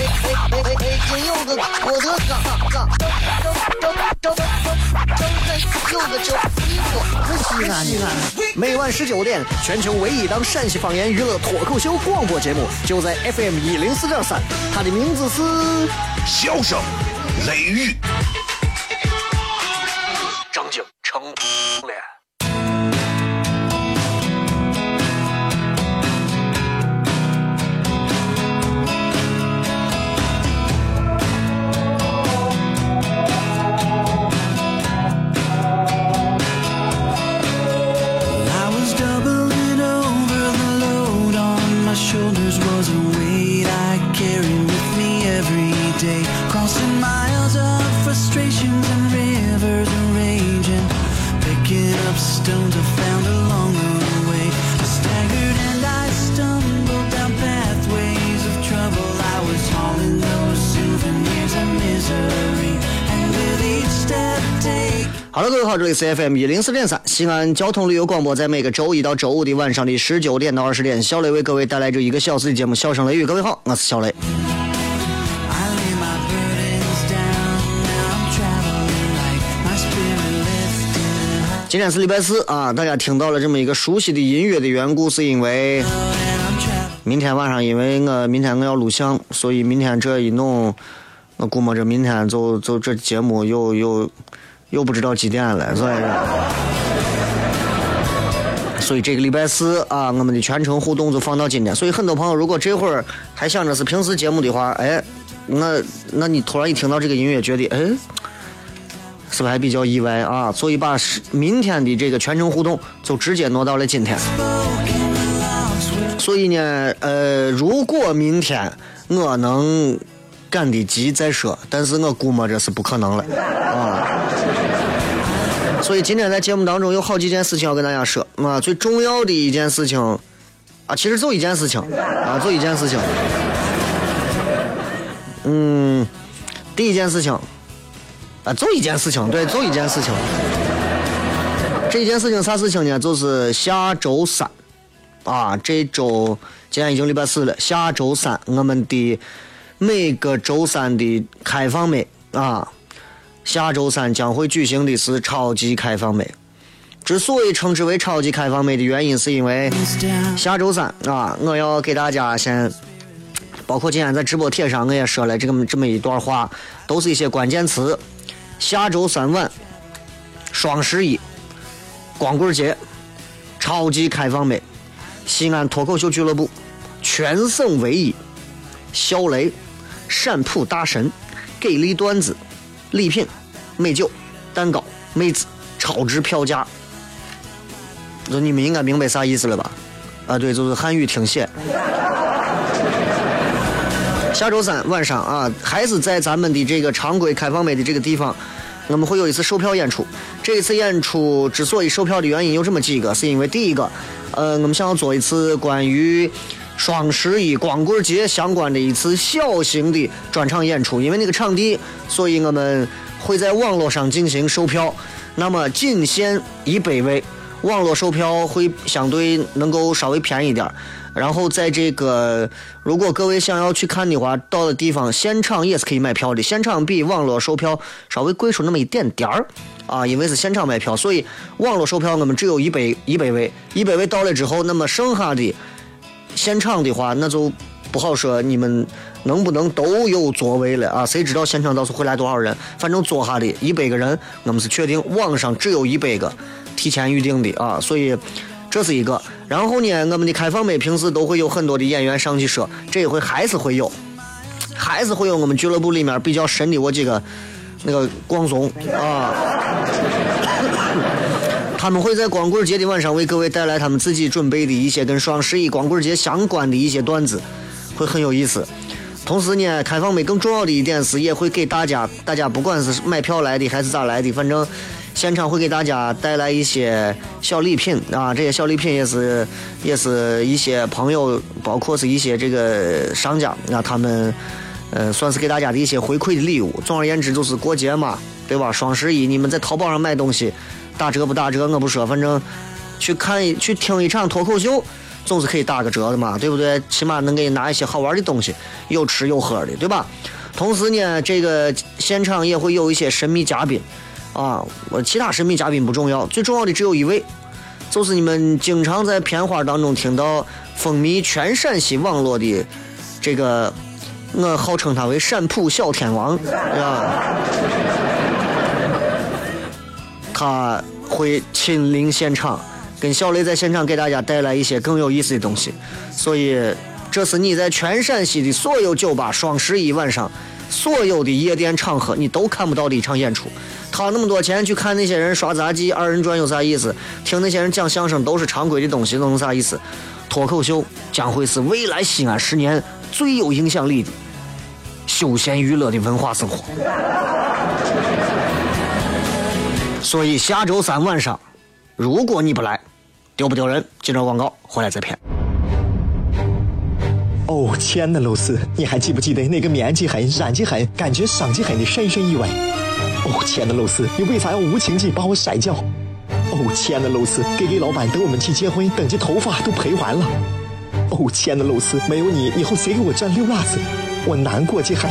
金柚子，我的嘎嘎，张张张张张张柚子西安。每晚十九点，全球唯一档陕西方言娱乐脱口秀广播节目，就在 FM 一零四点三。它的名字是《笑声雷雨》。好了，各位好，这里是 FM 一零四点三西安交通旅游广播，在每个周一到周五的晚上的十九点到二十点，小雷为各位带来这一个小时的节目《笑声雷雨》。各位好，我是小雷。今天是礼拜四啊，大家听到了这么一个熟悉的音乐的缘故，是因为明天晚上，因为我明天我要录像，所以明天这一弄，我估摸着明天就就这节目又又。又不知道几点了，所以，所以这个礼拜四啊，我们的全程互动就放到今天。所以很多朋友如果这会儿还想着是平时节目的话，哎，那那你突然一听到这个音乐，觉得哎，是不是还比较意外啊？所以把明天的这个全程互动就直接挪到了今天。所以呢，呃，如果明天我能赶得及再说，但是我估摸着是不可能了啊。所以今天在节目当中有好几件事情要跟大家说啊，最重要的一件事情啊，其实就一件事情啊，就一件事情。嗯，第一件事情啊，就一件事情，对，就一件事情。这件事情啥事情呢？就是下周三啊，这周今天已经礼拜四了，下周三我们的每个周三的开放麦啊。下周三将会举行的是超级开放麦。之所以称之为超级开放麦的原因，是因为下周三啊，我要给大家先，包括今天在直播帖上我也说了这么这么一段话，都是一些关键词。下周三晚，双十一，光棍节，超级开放麦，西安脱口秀俱乐部，全省唯一，小雷，陕普大神，给力段子。礼品、美酒、蛋糕、妹子，超值票价。那你们应该明白啥意思了吧？啊，对，就是汉语听写。下周三晚上啊，还是在咱们的这个常规开放麦的这个地方，我们会有一次售票演出。这一次演出之所以售票的原因有这么几个，是因为第一个，呃，我们想要做一次关于。双十一光棍节相关的一次小型的专场演出，因为那个场地，所以我们会在网络上进行售票，那么仅限一百位，网络售票会相对能够稍微便宜点。然后在这个，如果各位想要去看的话，到的地方现场也是可以买票的，现场比网络售票稍微贵出那么一点点儿啊，因为是现场买票，所以网络售票我们只有一百一百位，一百位到了之后，那么剩下的。现场的话，那就不好说，你们能不能都有座位了啊？谁知道现场到时候会来多少人？反正坐下的一百个人，我们是确定网上只有一百个提前预定的啊，所以这是一个。然后呢，我们的开放麦平时都会有很多的演员上去说，这一回还是会有，还是会有我们俱乐部里面比较神的我几个那个广总啊。他们会在光棍节的晚上为各位带来他们自己准备的一些跟双十一光棍节相关的一些段子，会很有意思。同时呢，开放麦更重要的一点是，也会给大家，大家不管是买票来的还是咋来的，反正现场会给大家带来一些小礼品啊，这些小礼品也是也是一些朋友，包括是一些这个商家啊，他们呃算是给大家的一些回馈的礼物。总而言之，就是过节嘛，对吧？双十一你们在淘宝上买东西，打折不打折我不说，反正去看一去听一场脱口秀，总是可以打个折的嘛，对不对？起码能给你拿一些好玩的东西，有吃有喝的，对吧？同时呢，这个现场也会有一些神秘嘉宾，啊，我其他神秘嘉宾不重要，最重要的只有一位，就是你们经常在片花当中听到风靡全陕西网络的这个，我号称他为陕普小天王，啊，他会亲临现场，跟小雷在现场给大家带来一些更有意思的东西，所以这是你在全陕西的所有酒吧双十一晚上。所有的夜店场合你都看不到的一场演出，掏那么多钱去看那些人刷杂技、二人转有啥意思？听那些人讲相声都是常规的东西，能有啥意思？脱口秀将会是未来西安十年最有影响力的休闲娱乐的文化生活。所以下周三晚上，如果你不来，丢不丢人？接着广告回来再骗。哦，亲爱的露丝，你还记不记得那个面积狠、染技狠、感觉伤及狠的深深意外？哦，亲爱的露丝，你为啥要无情地把我甩掉？哦，亲爱的露丝给给老板等我们去结婚，等这头发都赔完了。哦，亲爱的露丝，没有你，以后谁给我赚溜辣子？我难过极狠。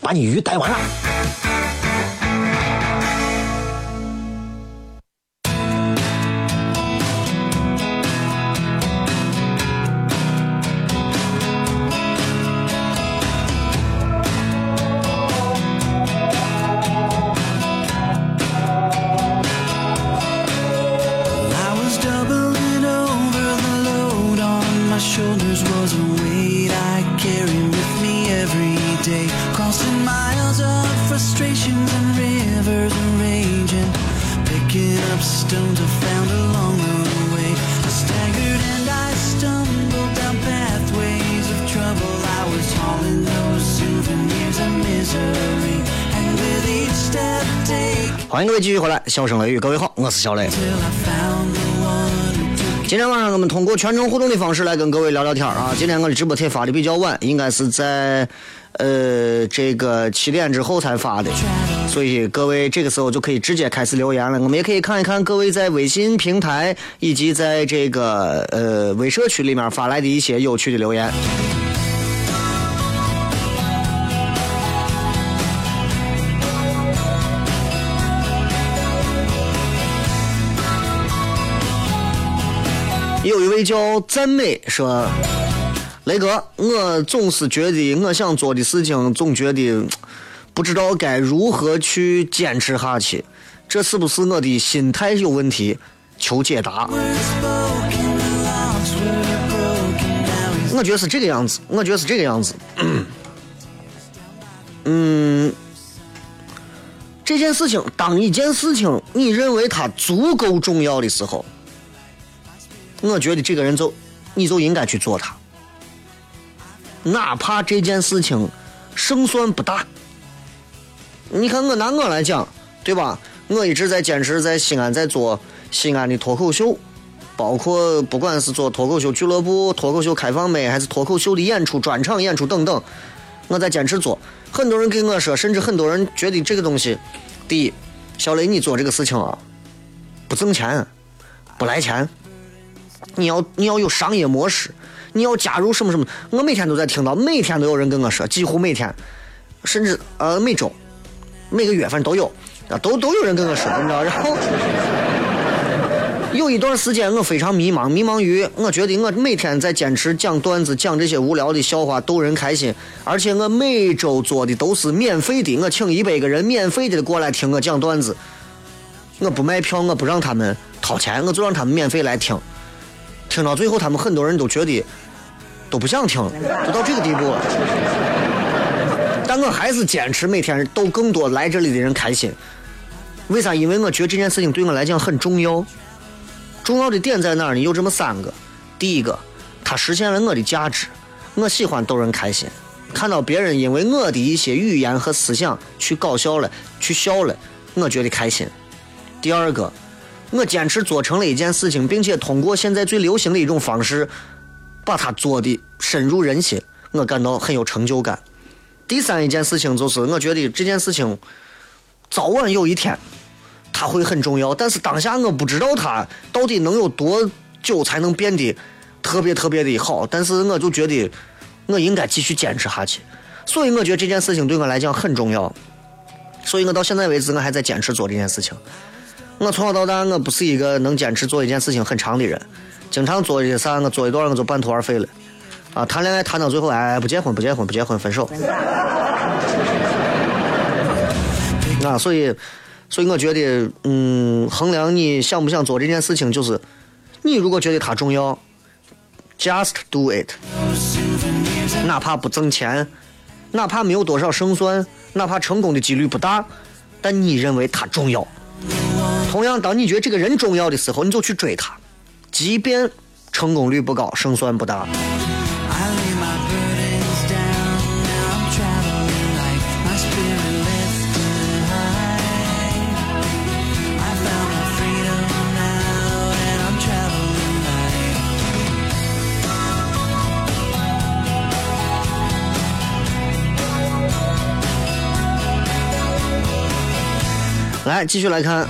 把你鱼逮完了。继续回来，笑声雷雨，各位好，我是小雷。今天晚上我们通过全程互动的方式来跟各位聊聊天啊。今天我的直播贴发的比较晚，应该是在呃这个七点之后才发的，所以各位这个时候就可以直接开始留言了。我们也可以看一看各位在微信平台以及在这个呃微社区里面发来的一些有趣的留言。有一位叫赞美说：“雷哥，我总是觉得我想做的事情，总觉得不知道该如何去坚持下去，这是不是我的心态有问题？求解答。”我觉得是这个样子，我觉得是这个样子。嗯，这件事情，当一件事情你认为它足够重要的时候。我觉得这个人就，你就应该去做他，哪怕这件事情胜算不大。你看我拿我来讲，对吧？我一直在坚持在西安在做西安的脱口秀，包括不管是做脱口秀俱乐部、脱口秀开放麦，还是脱口秀的演出、专场演出等等，我在坚持做。很多人跟我说，甚至很多人觉得这个东西，第一，小雷你做这个事情啊，不挣钱，不来钱。你要你要有商业模式，你要加入什么什么？我每天都在听到，每天都有人跟我说，几乎每天，甚至呃每周、每个月反正都有，啊都都有人跟我说，你知道？然后有一段时间我非常迷茫，迷茫于我觉得我每天在坚持讲段子，讲这些无聊的笑话逗人开心，而且我每周做的都是免费的，我请一百个人免费的过来听我讲段子，我不卖票，我不让他们掏钱，我就让他们免费来听。听到最后，他们很多人都觉得都不想听，了，都到这个地步了。但我还是坚持每天逗更多来这里的人开心。为啥？因为我觉得这件事情对我来讲很重要。重要的点在哪儿呢？有这么三个。第一个，它实现了我的价值。我喜欢逗人开心，看到别人因为我的一些语言和思想去搞笑了，去笑了，我觉得开心。第二个，我坚持做成了一件事情，并且通过现在最流行的一种方式，把它做的深入人心，我感到很有成就感。第三一件事情就是，我觉得这件事情早晚有一天。它会很重要，但是当下我不知道它到底能有多久才能变得特别特别的好。但是我就觉得我应该继续坚持下去，所以我觉得这件事情对我来讲很重要。所以我到现在为止我还在坚持做这件事情。我从小到大我不是一个能坚持做一件事情很长的人，经常做一些啥我做一段我就半途而废了。啊，谈恋爱谈到最后哎不结婚不结婚不结婚分手。啊，所以。所以我觉得，嗯，衡量你想不想做这件事情，就是你如果觉得它重要，just do it，哪怕不挣钱，哪怕没有多少胜算，哪怕成功的几率不大，但你认为它重要。同样，当你觉得这个人重要的时候，你就去追他，即便成功率不高，胜算不大。来，继续来看，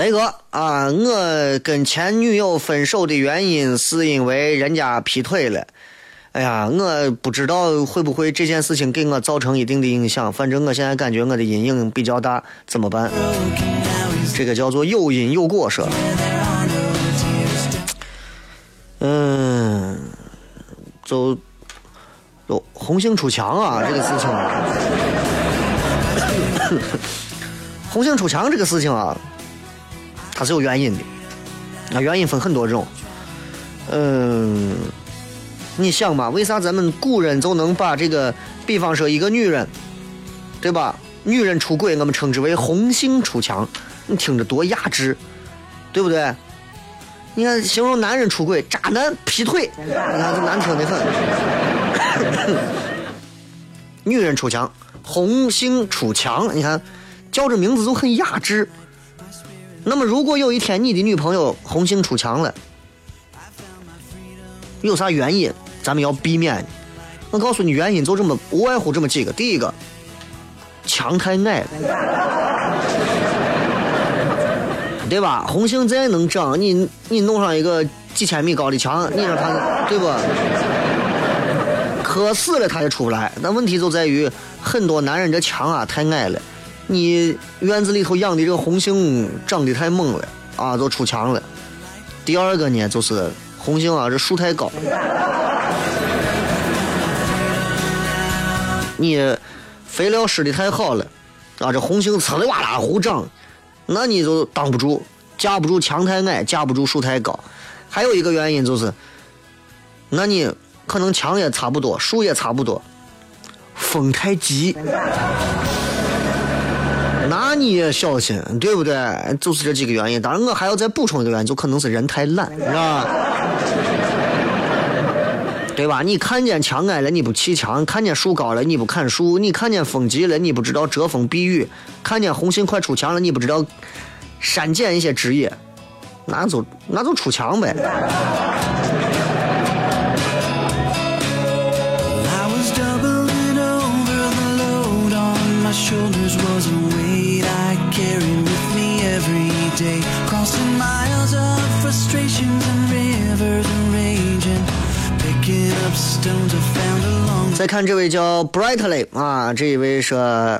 雷哥啊，我跟前女友分手的原因是因为人家劈腿了。哎呀，我不知道会不会这件事情给我造成一定的影响，反正我现在感觉我的阴影比较大，怎么办？这个叫做有因有果，是吧？嗯，就。红杏出墙啊，这个事情。红杏出墙这个事情啊，它是有原因的。那原因分很多种。嗯，你想嘛，为啥咱们古人就能把这个，比方说一个女人，对吧？女人出轨，我们称之为红杏出墙，你听着多雅致，对不对？你看，形容男人出轨，渣男劈腿，你看这难听的很。女人出墙，红杏出墙，你看叫这名字就很雅致。那么，如果有一天你的女朋友红杏出墙了，有啥原因？咱们要避免。我告诉你，原因就这么无外乎这么几个。第一个，墙太矮了，对吧？红杏再能长，你你弄上一个几千米高的墙，你让它对不？渴死了，他也出不来。那问题就在于，很多男人这墙啊太矮了，你院子里头养的这个红杏长得太猛了啊，都出墙了。第二个呢，就是红杏啊，这树太高，你肥料施的太好了啊，这红杏呲里哇啦胡长，那你就挡不住，架不住墙太矮，架不住树太高。还有一个原因就是，那你。可能墙也差不多，树也差不多，风太急，那你也小心，对不对？就是这几个原因。当然，我还要再补充一个原因，就可能是人太懒，是吧？对吧？你看见墙矮了，你不砌墙；看见树高了，你不砍树；你看见风急了，你不知道遮风避雨；看见红杏快出墙了，你不知道删减一些枝叶，那就那就出墙呗。再看这位叫 Brightly 啊，这一位说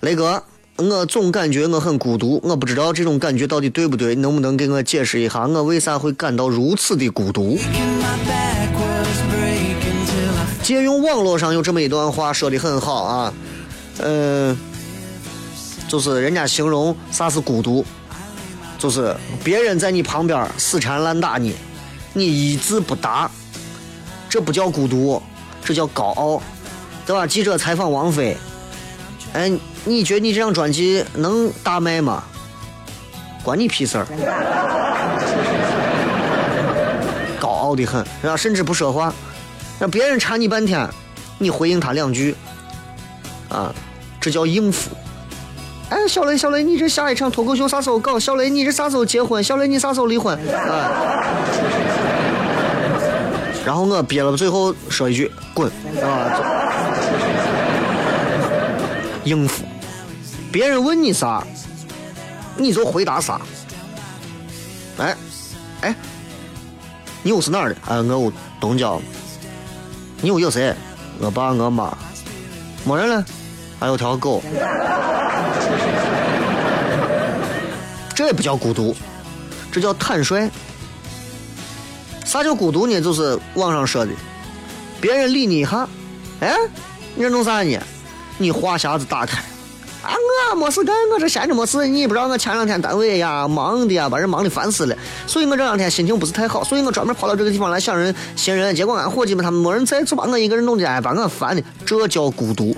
雷哥，我总感觉我很孤独，我不知道这种感觉到底对不对，能不能给我解释一下，我为啥会感到如此的孤独？借用网络上有这么一段话说的很好啊。呃，就是人家形容啥是孤独，就是别人在你旁边死缠烂打你，你一字不答，这不叫孤独，这叫高傲，对吧？记者采访王菲，哎，你觉得你这张专辑能大卖吗？关你屁事儿！高傲的很，是吧？甚至不说话，让别人缠你半天，你回应他两句，啊，这叫应付。哎，小雷，小雷，你这下一场脱口秀啥时候搞？小雷，你这啥时候结婚？小雷，你啥时候离婚？啊！然后我憋了，最后说一句滚啊！应付，别人问你啥？你就回答啥？哎，哎，你又是哪儿的？哎，我东郊。你又有谁？我爸我妈。没人了，还有条狗。这也不叫孤独，这叫坦率。啥叫孤独呢？就是网上说的，别人理你一下，哎，你这弄啥呢？你话匣子打开。啊，我没事干，我这闲着没事。你也不知道我前两天单位呀忙的呀，把人忙的烦死了，所以我这两天心情不是太好，所以我专门跑到这个地方来想人寻人。结果俺伙计们他们没人在，就把我一个人弄的，哎，把我烦的，这叫孤独。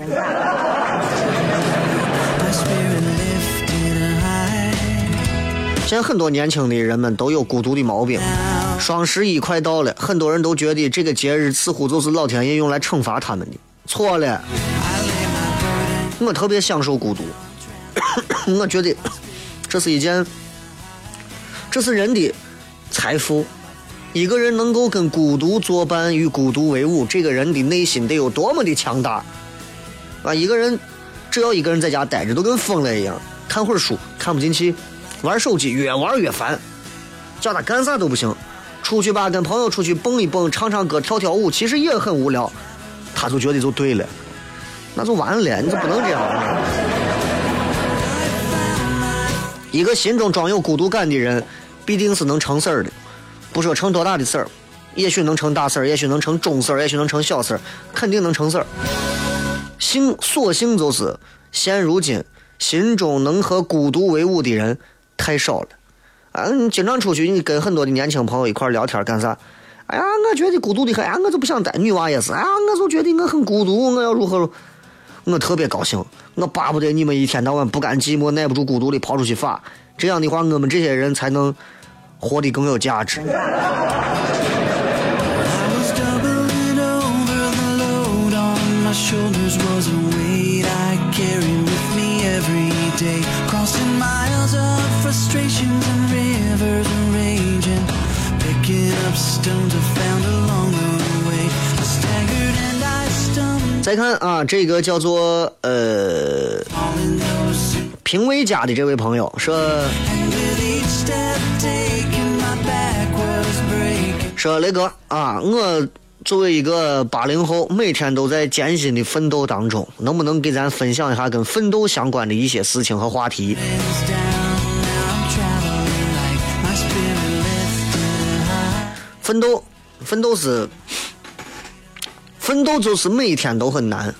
现在很多年轻的人们都有孤独的毛病。双十一快到了，很多人都觉得这个节日似乎就是老天爷用来惩罚他们的，错了。我特别享受孤独，我觉得这是一件，这是人的财富。一个人能够跟孤独作伴，与孤独为伍，这个人的内心得有多么的强大啊！一个人只要一个人在家待着，都跟疯了一样，看会儿书看不进去，玩手机越玩越烦，叫他干啥都不行。出去吧，跟朋友出去蹦一蹦，唱唱歌，跳跳舞，其实也很无聊，他就觉得就对了。那就完了，你就不能这样。一个心中装有孤独感的人，必定是能成事儿的。不说成多大的事儿，也许能成大事儿，也许能成中事儿，也许能成小事儿，肯定能成事儿。幸所幸就是，现如今心中能和孤独为伍的人太少了。啊，你经常出去，你跟很多的年轻朋友一块聊天干啥？哎呀，我觉得孤独的很，哎，我就不想待。女娃也是，啊，我就觉得我很孤独，我要如何？我特别高兴，我巴不得你们一天到晚不甘寂寞、耐不住孤独的跑出去耍，这样的话，我们这些人才能活得更有价值。再看啊，这个叫做呃平卫家的这位朋友说说雷哥啊，我作为一个八零后，每天都在艰辛的奋斗当中，能不能给咱分享一下跟奋斗相关的一些事情和话题？奋斗，奋斗是。奋斗就是每一天都很难，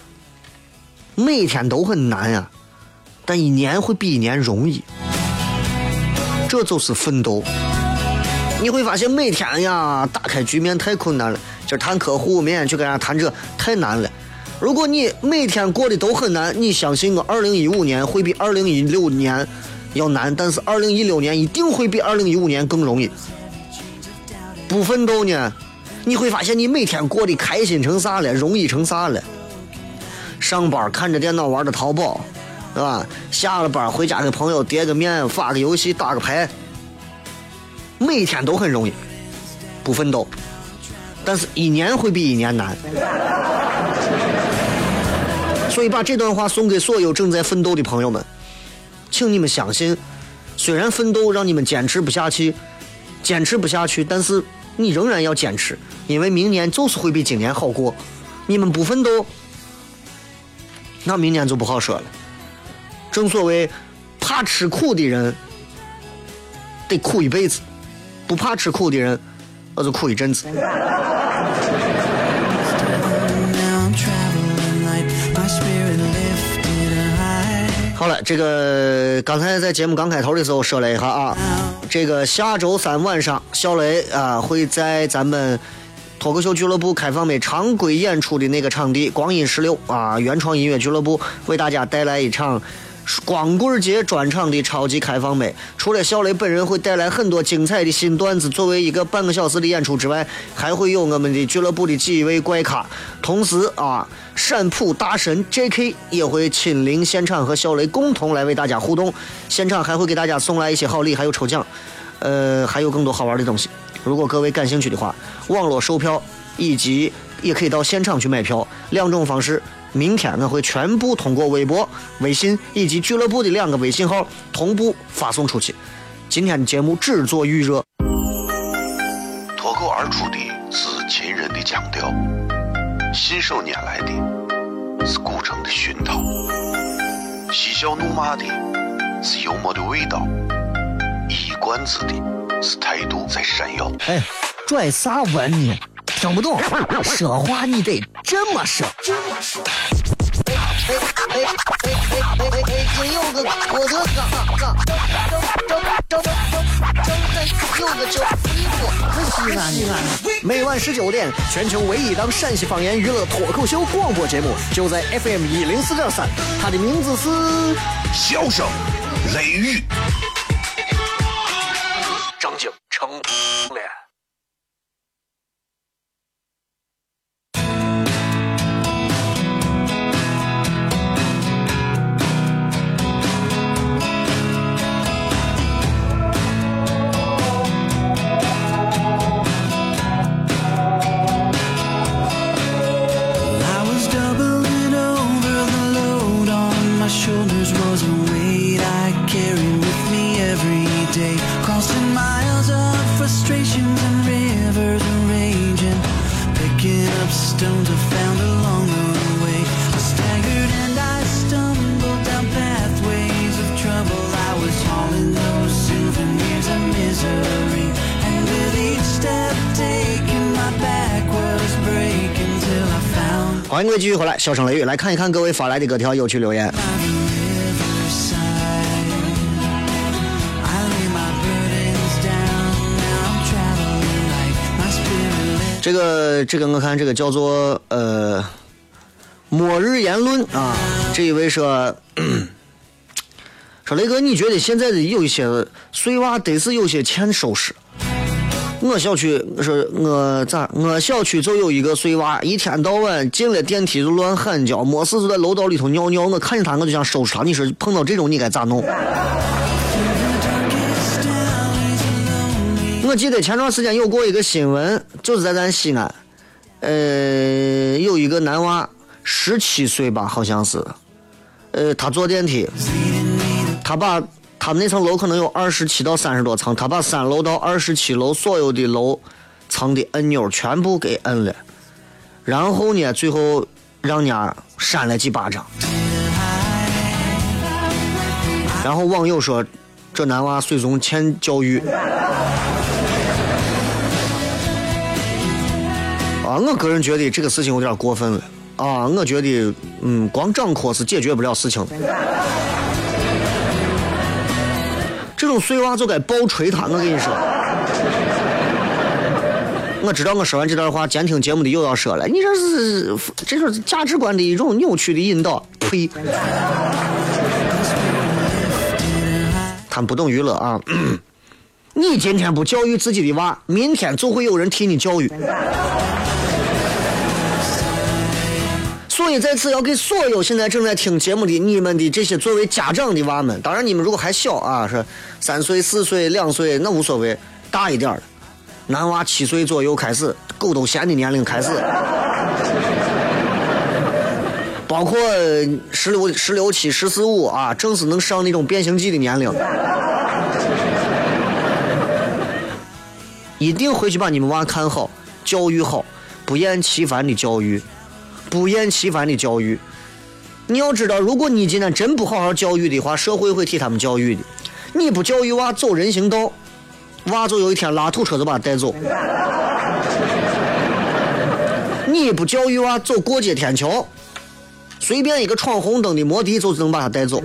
每天都很难呀，但一年会比一年容易，这就是奋斗。你会发现每天呀，打开局面太困难了。今儿谈客户，明天去跟人家谈这，太难了。如果你每天过得都很难，你相信我，二零一五年会比二零一六年要难，但是二零一六年一定会比二零一五年更容易。不奋斗呢？你会发现，你每天过得开心成啥了，容易成啥了。上班看着电脑玩的淘宝，是吧？下了班回家跟朋友叠个面，发个游戏，打个牌，每天都很容易。不奋斗，但是一年会比一年难。所以把这段话送给所有正在奋斗的朋友们，请你们相信，虽然奋斗让你们坚持不下去，坚持不下去，但是。你仍然要坚持，因为明年就是会比今年好过。你们不奋斗，那明年就不好说了。正所谓，怕吃苦的人得苦一辈子，不怕吃苦的人，那就苦一阵子。好了，这个刚才在节目刚开头的时候说了一下啊，这个下周三晚上，小雷啊会在咱们脱口秀俱乐部开放的常规演出的那个场地光阴十六啊原创音乐俱乐部为大家带来一场。光棍节专场的超级开放美，除了小雷本人会带来很多精彩的新段子，作为一个半个小时的演出之外，还会有我们的俱乐部的几位怪咖，同时啊，陕普大神 J.K. 也会亲临现场和小雷共同来为大家互动，现场还会给大家送来一些好礼，还有抽奖，呃，还有更多好玩的东西。如果各位感兴趣的话，网络售票以及也可以到现场去买票，两种方式。明天我会全部通过微博、微信以及俱乐部的两个微信号同步发送出去。今天的节目只做预热。脱口而出的是秦人的腔调，信手拈来的是古城的熏陶，嬉笑怒骂的是幽默的味道，一冠子的是态度在闪耀。哎，拽啥文呢？听不懂，说话你得这么说。哎哎哎哎哎哎哎！今有个我的哥，正正正正正有个叫西安西安西安。每晚十九点，全球唯一档陕西方言娱乐脱口秀广播节目，就在 FM 一零四点三。它的名字是《笑声雷雨》。张景继续回来，笑声雷雨来看一看各位发来的各条有趣留言。这个这个我看这个叫做呃末日言论啊，这一位说 说雷哥，你觉得现在的有一些碎娃得是有些欠收拾。我小区是我咋？我小区就有一个碎娃，一天到晚进了电梯就乱喊叫，没事就在楼道里头尿尿。我看见他，我就想收拾他。你说碰到这种你该咋弄？我记得前段时间有过一个新闻，就是在咱西安，呃，有一个男娃，十七岁吧，好像是，呃，他坐电梯，他把。他们那层楼可能有二十七到三十多层，他把三楼到二十七楼所有的楼层的按钮全部给摁了，然后呢，最后让人家扇了几巴掌。然后网友说，这男娃最终欠教育。啊，我个人觉得这个事情有点过分了。啊，我觉得，嗯，光掌课是解决不了事情的。这种碎娃就该暴锤他！我跟你说，我知道我说完这段话，监听节目的又要说了，你这是这就是价值观的一种扭曲的引导。呸！他们不懂娱乐啊！你今天不教育自己的娃，明天就会有人替你教育。所以在此要给所有现在正在听节目的你们的这些作为家长的娃们，当然你们如果还小啊，是三岁、四岁、两岁那无所谓，大一点的，男娃七岁左右开始，狗都嫌的年龄开始，包括十六、十六七、十四五啊，正是能上那种变形计的年龄，一定回去把你们娃看好，教育好，不厌其烦的教育。不厌其烦的教育，你要知道，如果你今天真不好好教育的话，社会会替他们教育的。你不教育娃走人行道，娃就有一天拉土车就把他带走。你不教育娃走过街天桥，随便一个闯红灯的摩的就能把他带走。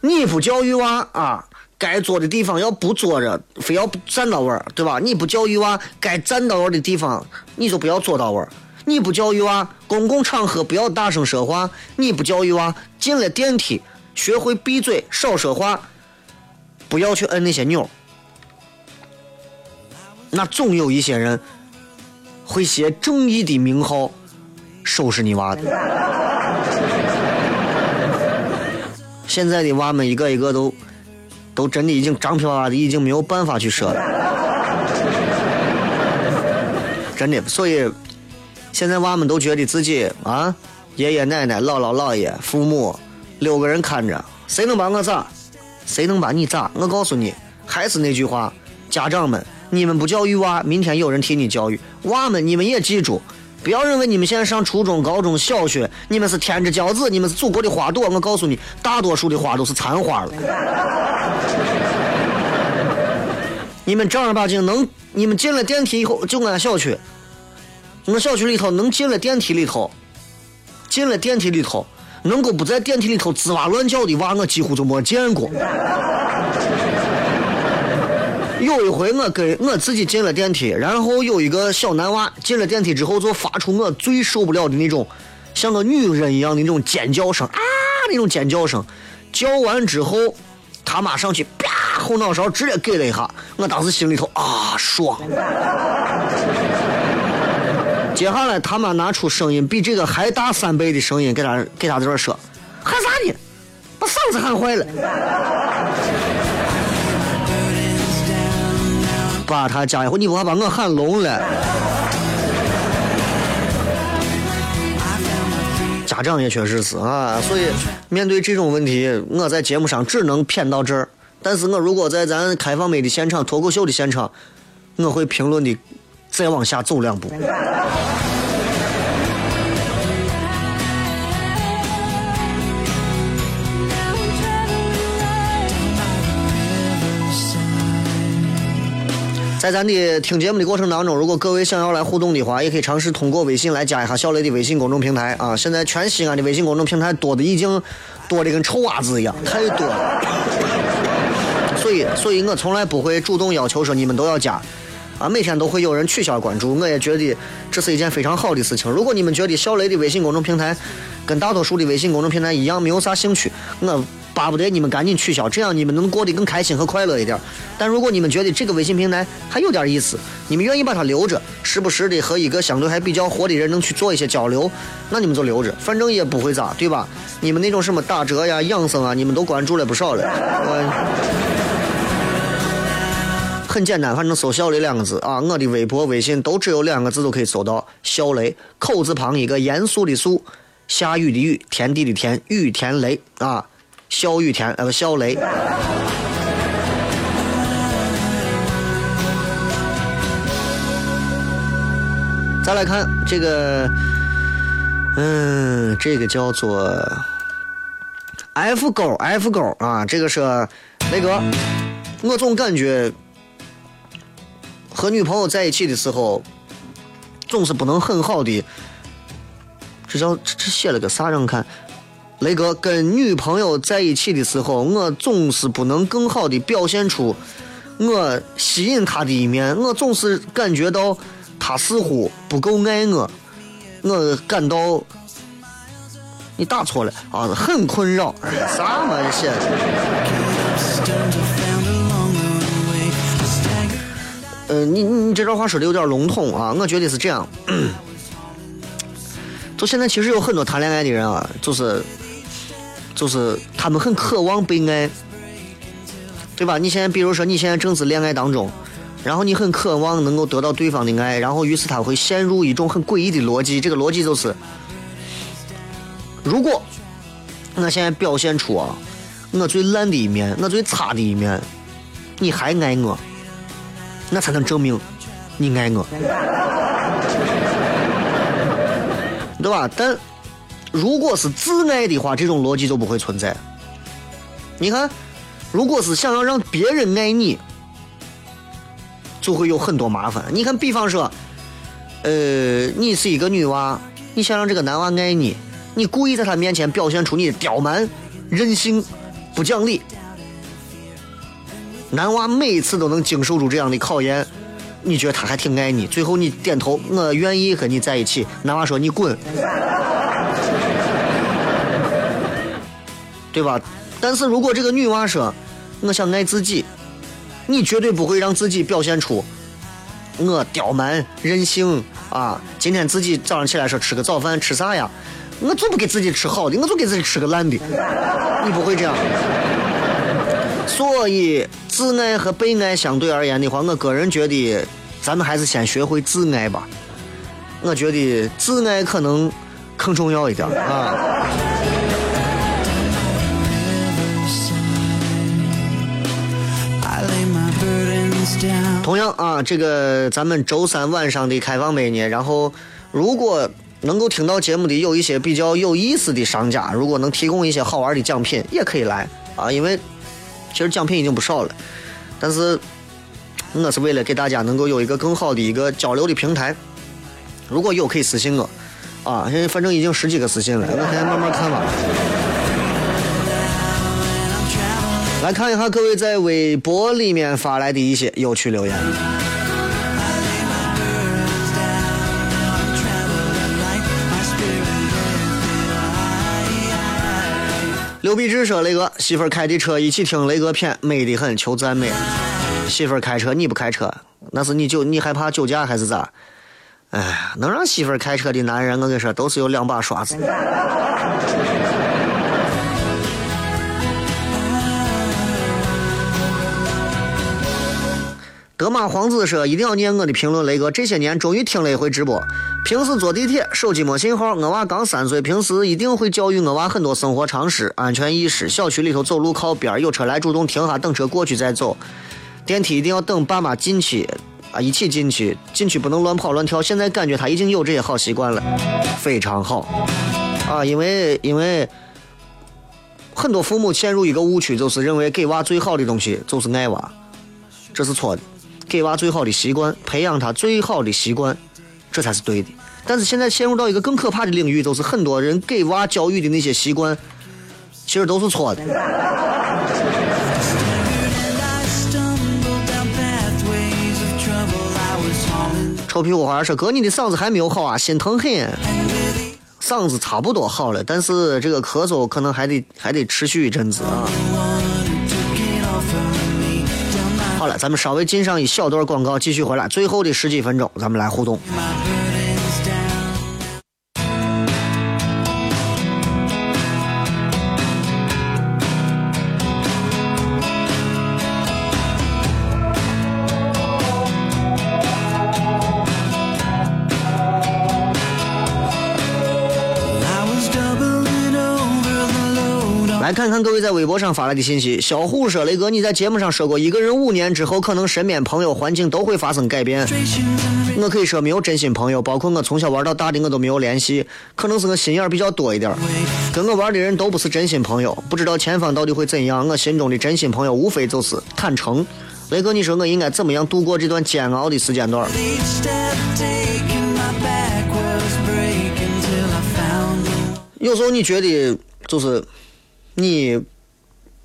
你不教育娃啊，该坐的地方要不坐着，非要站到位儿，对吧？你不教育娃该站到位儿的地方，你就不要坐到位儿。你不教育娃公共场合不要大声说话，你不教育娃进了电梯学会闭嘴少说话，不要去摁那些钮。那总有一些人会携正义的名号收拾你娃的。现在的娃们一个一个都都真的已经张皮娃娃的，已经没有办法去说了，真的。所以现在娃们都觉得自己啊，爷爷奶奶、姥姥姥爷、父母六个人看着，谁能把我咋？谁能把你咋？我告诉你，还是那句话，家长们，你们不教育娃，明天有人替你教育。娃们，你们也记住。不要认为你们现在上初中、高中小学，你们是天之骄子，你们是祖国的花朵。我告诉你，大多数的花都是残花了。你们正儿八经能，你们进了电梯以后，就俺小区，我小区里头能进了电梯里头，进了电梯里头，能够不在电梯里头吱哇乱叫的娃，我几乎就没见过。有一回，我跟我自己进了电梯，然后有一个小男娃进了电梯之后，就发出我最受不了的那种，像个女人一样的那种尖叫声啊，那种尖叫声。叫完之后，他妈上去啪后脑勺直接给了一下，我当时心里头啊爽。接下来他妈拿出声音比这个还大三倍的声音给他给他在这说，喊啥呢？把嗓子喊坏了。把他家伙，你不怕把我喊聋了？家长也确实是啊，所以面对这种问题，我在节目上只能骗到这儿。但是我如果在咱开放美的现场、脱口秀的现场，我会评论的再往下走两步。在咱的听节目的过程当中，如果各位想要来互动的话，也可以尝试通过微信来加一下小雷的微信公众平台啊！现在全西安的微信公众平台多的已经多的跟臭袜子一样，太多了。所以，所以我从来不会主动要求说你们都要加啊！每天都会有人取消关注，我也觉得这是一件非常好的事情。如果你们觉得小雷的微信公众平台跟大多数的微信公众平台一样没有啥兴趣，我。巴不得你们赶紧取消，这样你们能过得更开心和快乐一点。但如果你们觉得这个微信平台还有点意思，你们愿意把它留着，时不时的和一个相对还比较活的人能去做一些交流，那你们就留着，反正也不会咋，对吧？你们那种什么打折呀、养生啊，你们都关注了不少了。我很简单，反正搜“小雷”两个字啊，我的微博、微信都只有两个字都可以搜到“小雷”，口字旁一个严肃的“肃”，下雨的“雨”，田地的“田”，雨田雷啊。肖雨田，呃，肖雷。再来看这个，嗯，这个叫做 F 勾 F 勾啊，这个是雷哥。我总感觉和女朋友在一起的时候，总是不能很好的。这叫这这写了个啥？让看。雷哥跟女朋友在一起的时候，我总是不能更好的表现出我吸引她的一面，我总是感觉到她似乎不够爱我，我感到你打错了啊，很困扰。啥嘛这写？呃，你你这段话说的有点笼统啊，我觉得是这样。就现在其实有很多谈恋爱的人啊，就是。就是他们很渴望被爱，对吧？你现在比如说你现在正是恋爱当中，然后你很渴望能够得到对方的爱，然后于是他会陷入一种很诡异的逻辑。这个逻辑就是：如果我现在表现出啊我最烂的一面，我最差的一面，你还爱我，那才能证明你爱我，对吧？但。如果是自爱的话，这种逻辑就不会存在。你看，如果是想要让别人爱你，就会有很多麻烦。你看，比方说，呃，你是一个女娃，你想让这个男娃爱你，你故意在他面前表现出你的刁蛮、任性、不讲理。男娃每次都能经受住这样的考验，你觉得他还挺爱你，最后你点头，我愿意和你在一起。男娃说你滚，对吧？但是如果这个女娃说我想爱自己，你绝对不会让自己表现出我刁蛮任性啊！今天自己早上起来说吃个早饭吃啥呀？我就不给自己吃好的，我就给自己吃个烂的。你不会这样。所以，自爱和被爱相对而言的话，我个人觉得，咱们还是先学会自爱吧。我觉得自爱可能更重要一点啊。同样啊，这个咱们周三晚上的开放美呢，然后如果能够听到节目的有一些比较有意思的商家，如果能提供一些好玩的奖品，也可以来啊，因为其实奖品已经不少了，但是我是为了给大家能够有一个更好的一个交流的平台，如果有可以私信我啊，现在反正已经十几个私信了，我现在慢慢看吧。来看一下各位在微博里面发来的一些有趣留言。刘必志说：“雷哥，媳妇儿开的车，一起听雷哥片，美得很，求赞美。媳妇儿开车，你不开车，那是你酒，你害怕酒驾还是咋？哎，能让媳妇儿开车的男人，我跟你说，都是有两把刷子。”德玛皇子说：“一定要念我的评论，雷哥。这些年终于听了一回直播。平时坐地铁，手机没信号。我娃刚三岁，平时一定会教育我娃很多生活常识、安全意识。小区里头走路靠边，有车来主动停下，等车过去再走。电梯一定要等爸妈进去，啊，一起进去。进去不能乱跑乱跳。现在感觉他已经有这些好习惯了，非常好。啊，因为因为很多父母陷入一个误区，就是认为给娃最好的东西就是爱娃，这是错的。”给娃最好的习惯，培养他最好的习惯，这才是对的。但是现在陷入到一个更可怕的领域，就是很多人给娃教育的那些习惯，其实都是错的。臭屁五花说：“哥，你的嗓子还没有好啊，心疼很。嗓子差不多好了，但是这个咳嗽可能还得还得持续一阵子啊。”好了，咱们稍微进上一小段广告，继续回来。最后的十几分钟，咱们来互动。来看看各位在微博上发来的信息。小虎说：“雷哥，你在节目上说过，一个人五年之后，可能身边朋友、环境都会发生改变。我可以说没有真心朋友，包括我从小玩到大的，我都没有联系。可能是我心眼比较多一点，跟我玩的人都不是真心朋友。不知道前方到底会怎样。我心中的真心朋友，无非就是坦诚。雷哥，你说我应该怎么样度过这段煎熬的时间段？有时候你觉得就是。”你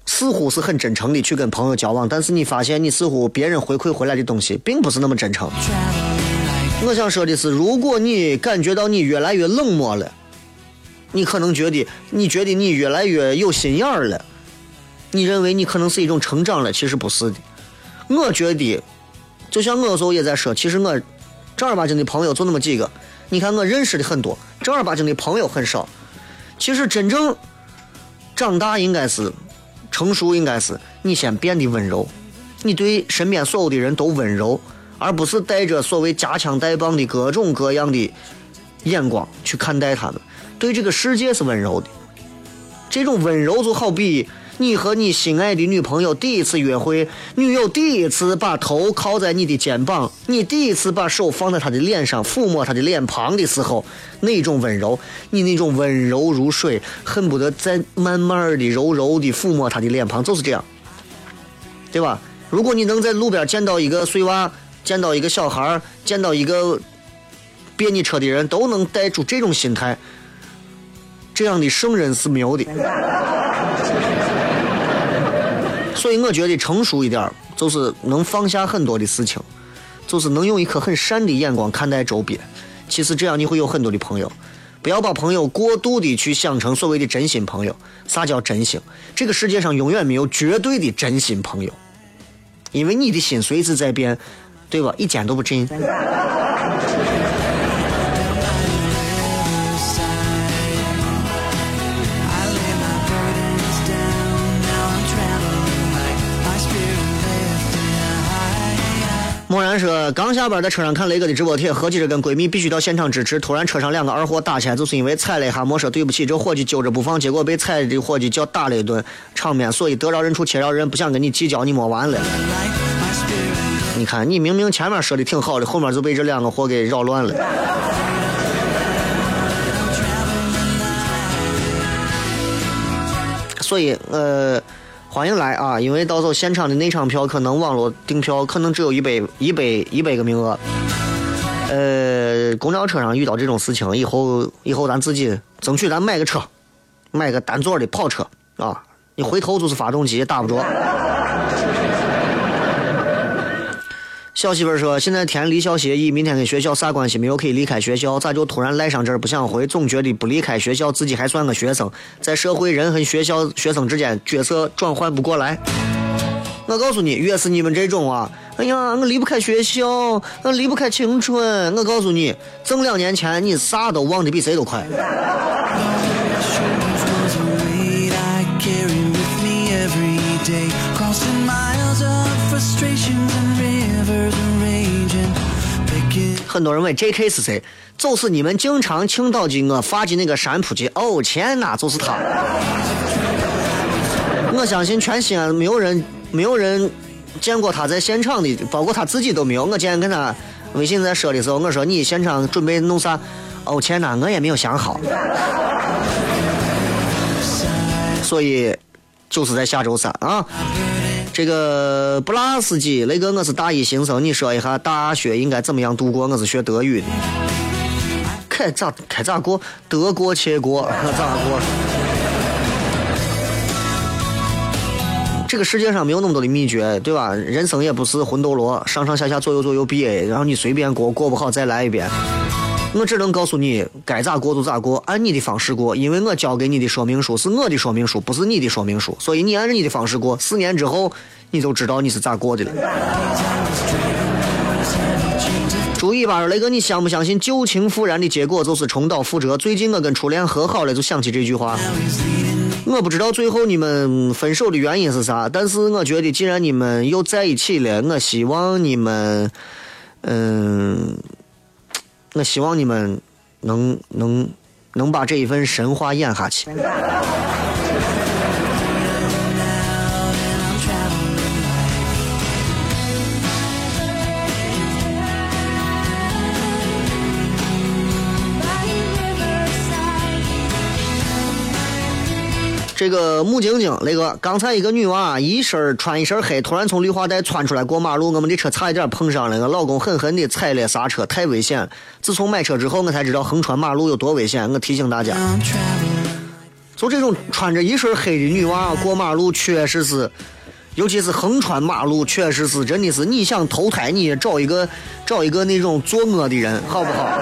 似乎是很真诚的去跟朋友交往，但是你发现你似乎别人回馈回来的东西并不是那么真诚。我想说的是，如果你感觉到你越来越冷漠了，你可能觉得你觉得你越来越有心眼儿了，你认为你可能是一种成长了，其实不是的。我觉得，就像我有时候也在说，其实我正儿八经的朋友就那么几个。你看我认识的很多，正儿八经的朋友很少。其实真正。长大应该是成熟，应该是你先变得温柔，你对身边所有的人都温柔，而不是带着所谓夹枪带棒的各种各样的眼光去看待他们。对这个世界是温柔的，这种温柔就好比。你和你心爱的女朋友第一次约会，女友第一次把头靠在你的肩膀，你第一次把手放在她的脸上抚摸她的脸庞的时候，那种温柔，你那种温柔如水，恨不得再慢慢的、柔柔的抚摸她的脸庞，就是这样，对吧？如果你能在路边见到一个碎娃，见到一个小孩见到一个别你车的人都能带出这种心态，这样的圣人是没有的。所以我觉得成熟一点，就是能放下很多的事情，就是能用一颗很善的眼光看待周边。其实这样你会有很多的朋友。不要把朋友过度的去想成所谓的真心朋友。啥叫真心？这个世界上永远没有绝对的真心朋友，因为你的心随时在变，对吧？一点都不真。默然说，刚下班在车上看雷哥的直播帖，合计着跟闺蜜必须到现场支持。突然车上两个二货打起来，就是因为踩了一下没说对不起，这伙计揪着不放，结果被踩的伙计叫打了一顿，场面。所以得饶人处且饶人，不想跟你计较，你没完了。你看，你明明前面说的挺好的，后面就被这两个货给扰乱了。所以，呃。欢迎来啊！因为到时候现场的内场票可能网络订票可能只有一百一百一百个名额。呃，公交车上遇到这种事情，以后以后咱自己争取咱买个车，买个单座的跑车啊！你回头就是发动机打不着。小媳妇儿说：“现在填离校协议，明天跟学校啥关系没有？可以离开学校，咋就突然赖上这儿不想回？总觉得不离开学校，自己还算个学生，在社会人和学校学生之间角色转换不过来。我告诉你，越是你们这种啊，哎呀，我离不开学校，我离不开青春。我告诉你，挣两年钱，你啥都忘得比谁都快。”很多人问 J.K 是谁？就是你们经常青岛的我发的那个山扑机。哦天哪，就是他！我相信全西安没有人没有人见过他在现场的，包括他自己都没有。我今天跟他微信在说的时候，我说你现场准备弄啥？哦天哪，我也没有想好。所以就是在下周三啊。这个布拉斯基，雷哥，我是大一新生，你说一下大学应该怎么样度过？我是学德语的，开咋开咋过？得过且过，咋过？这个世界上没有那么多的秘诀，对吧？人生也不是魂斗罗，上上下下左右左右 B A，然后你随便过，过不好再来一遍。我只能告诉你，该咋过就咋过，按你的方式过，因为我交给你的说明书是我的说明书，不是你的说明书，所以你按照你的方式过，四年之后你就知道你是咋过的了。注意吧，雷哥，你相不相信旧情复燃的结果就是重蹈覆辙？最近我跟初恋和好了，就想起这句话。我不知道最后你们分手的原因是啥，但是我觉得既然你们又在一起了，我希望你们，嗯。我希望你们能能能把这一份神话演下去。这个穆晶晶，那个刚才一个女娃一身穿一身黑，突然从绿化带窜出来过马路，我们的车差一点碰上了，我老公狠狠的踩了刹车，太危险。自从买车之后，我才知道横穿马路有多危险。我提醒大家，就这种穿着一身黑的女娃过马路，确实是，尤其是横穿马路，确实是真的是，你想投胎，你也找一个找一个那种作恶的人，好不好？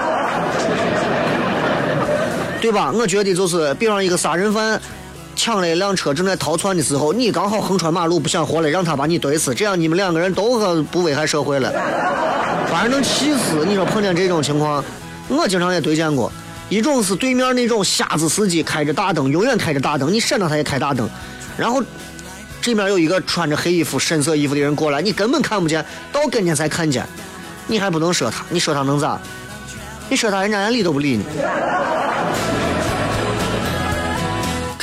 对吧？我觉得就是，比方一个杀人犯。抢了一辆车，正在逃窜的时候，你刚好横穿马路，不想活了，让他把你怼死，这样你们两个人都不危害社会了，反而能气死。你说碰见这种情况，我经常也对见过。一种是对面那种瞎子司机，开着大灯，永远开着大灯，你闪到他也开大灯。然后这边有一个穿着黑衣服、深色衣服的人过来，你根本看不见，到跟前才看见，你还不能说他，你说他能咋？你说他，人家连理都不理你。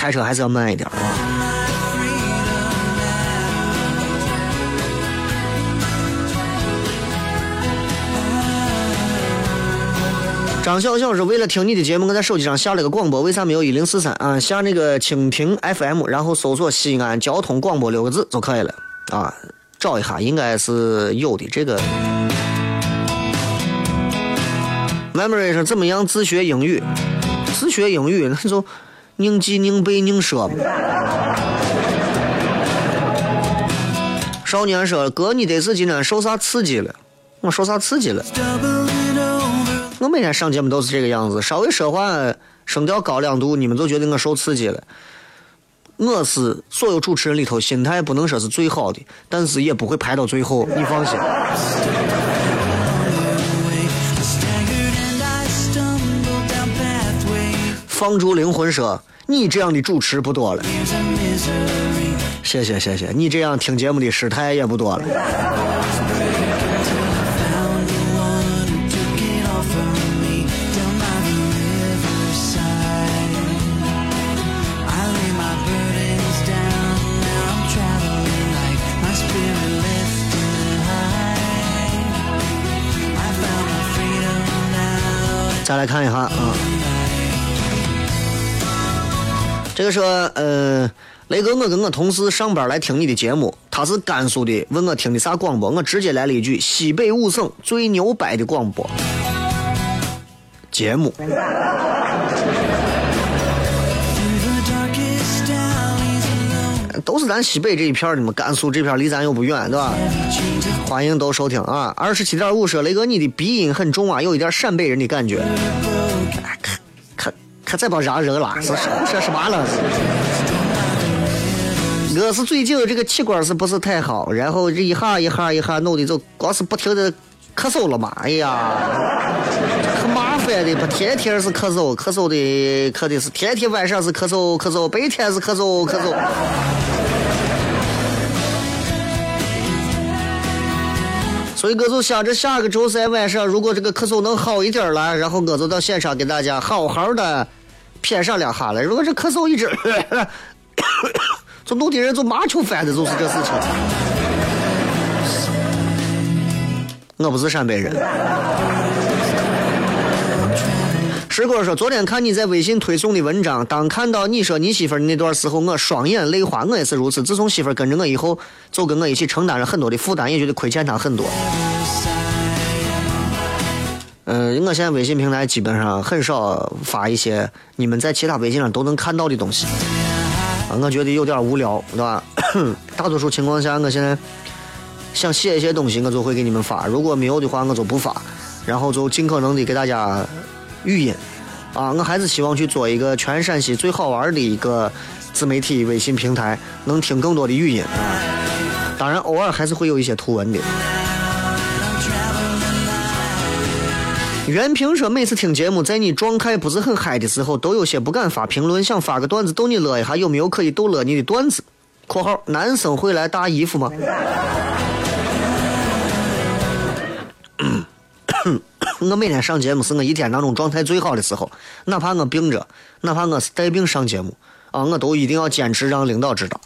开车还是要慢一点啊！张小小是为了听你的节目，我在手机上下了个广播，为啥没有一零四三啊？下那个蜻蜓 FM，然后搜索西安交通广播六个字就可以了啊！找一下，应该是有的这个。memory 是怎么样自学英语？自学英语那就宁记宁背宁说。少年说：“哥，你得是今天受啥刺激了？我受啥刺激了？我每天上节目都是这个样子，稍微说话声调高两度，你们都觉得我受刺激了。我是所有主持人里头心态不能说是最好的，但是也不会排到最后，你放心。”放逐灵魂说：“你这样的主持不多了。”谢谢谢谢，你这样听节目的师太也不多了。再来看一下啊，这个说呃。雷哥，我跟我同事上班来听你的节目，他是甘肃的，问我听的啥广播，我直接来了一句：西北五省最牛掰的广播节目。都是咱西北这一片的嘛，甘肃这片离咱又不远，对吧？欢迎都收听啊！二十七点五说雷哥，你的鼻音很重啊，有一点陕北人的感觉。可再把让人了，是说什么了？我是最近这个气管是不是太好，然后这一下一下一下弄的就光是不停的咳嗽了嘛，哎呀，可麻烦的，不天天是咳嗽，咳嗽的咳的是天天晚上是咳嗽咳嗽，白天是咳嗽咳嗽。所以我就想着下个周三晚上，如果这个咳嗽能好一点了，然后我就到现场给大家好好的偏上两下了。如果这咳嗽一直。就弄的人就麻球翻的，就是这事情。我不是陕北人。石哥说：“昨天看你在微信推送的文章，当看到你说你媳妇的那段时候，我双眼泪花。我也是如此。自从媳妇跟着我以后，就跟我一起承担了很多的负担，也觉得亏欠她很多。嗯，我现在微信平台基本上很少发一些你们在其他微信上都能看到的东西。”我觉得有点无聊，对吧？大多数情况下，我现在想写一些东西，我就会给你们发；如果没有的话，我就不发，然后就尽可能的给大家语音。啊，我还是希望去做一个全陕西最好玩的一个自媒体微信平台，能听更多的语音啊。当然，偶尔还是会有一些图文的。袁平说：“每次听节目，在你状态不是很嗨的时候，都有些不敢发评论，想发个段子逗你乐一下，有没有可以逗乐你的段子？（括号男生会来搭衣服吗？） 我每天上节目是我一天当中状态最好的时候，哪怕我病着，哪怕我是带病上节目，啊，我都一定要坚持让领导知道。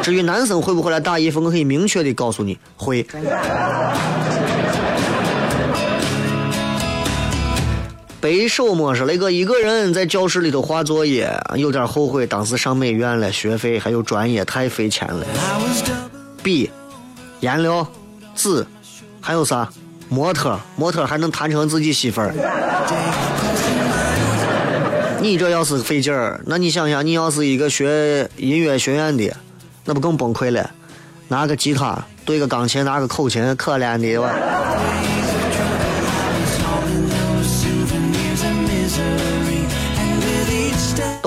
至于男生会不会来打衣服，我可以明确的告诉你，会。”背手么是那个一个人在教室里头画作业，有点后悔当时上美院了，学费还有专业太费钱了。笔、颜料、纸，还有啥？模特，模特还能谈成自己媳妇儿。你这要是费劲儿，那你想想，你要是一个学音乐学院的，那不更崩溃了？拿个吉他对个钢琴，拿个口琴，可怜的哇！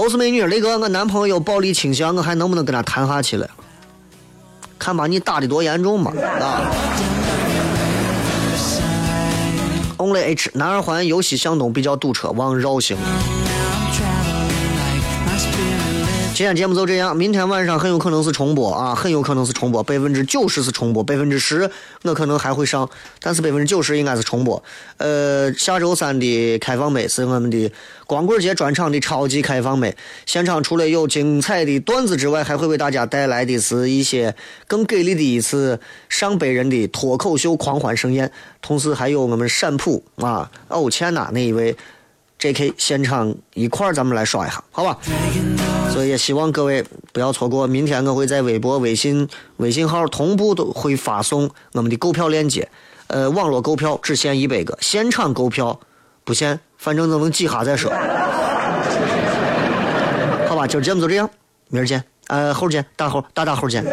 是美女，雷哥，我男朋友有暴力倾向，我还能不能跟他谈下去了？看把你打的多严重嘛！啊！Only H，南二环由西向东比较堵车，往绕行。今天节目就这样，明天晚上很有可能是重播啊，很有可能是重播，百分之九十是重播，百分之十我可能还会上，但是百分之九十应该是重播。呃，下周三的开放麦是我们的光棍节专场的超级开放麦，现场除了有精彩的段子之外，还会为大家带来的是一些更给力的一次上百人的脱口秀狂欢盛宴，同时还有我们陕普啊欧倩呐那一位。J.K. 现场一块儿，咱们来刷一下，好吧？所以也希望各位不要错过。明天我会在微博、微信、微信号同步都会发送我们的购票链接。呃，网络购票只限一百个，现场购票不限，反正都能几哈再说。好吧，今儿节目就这样，明儿见，呃，后儿见，大后大大后儿见。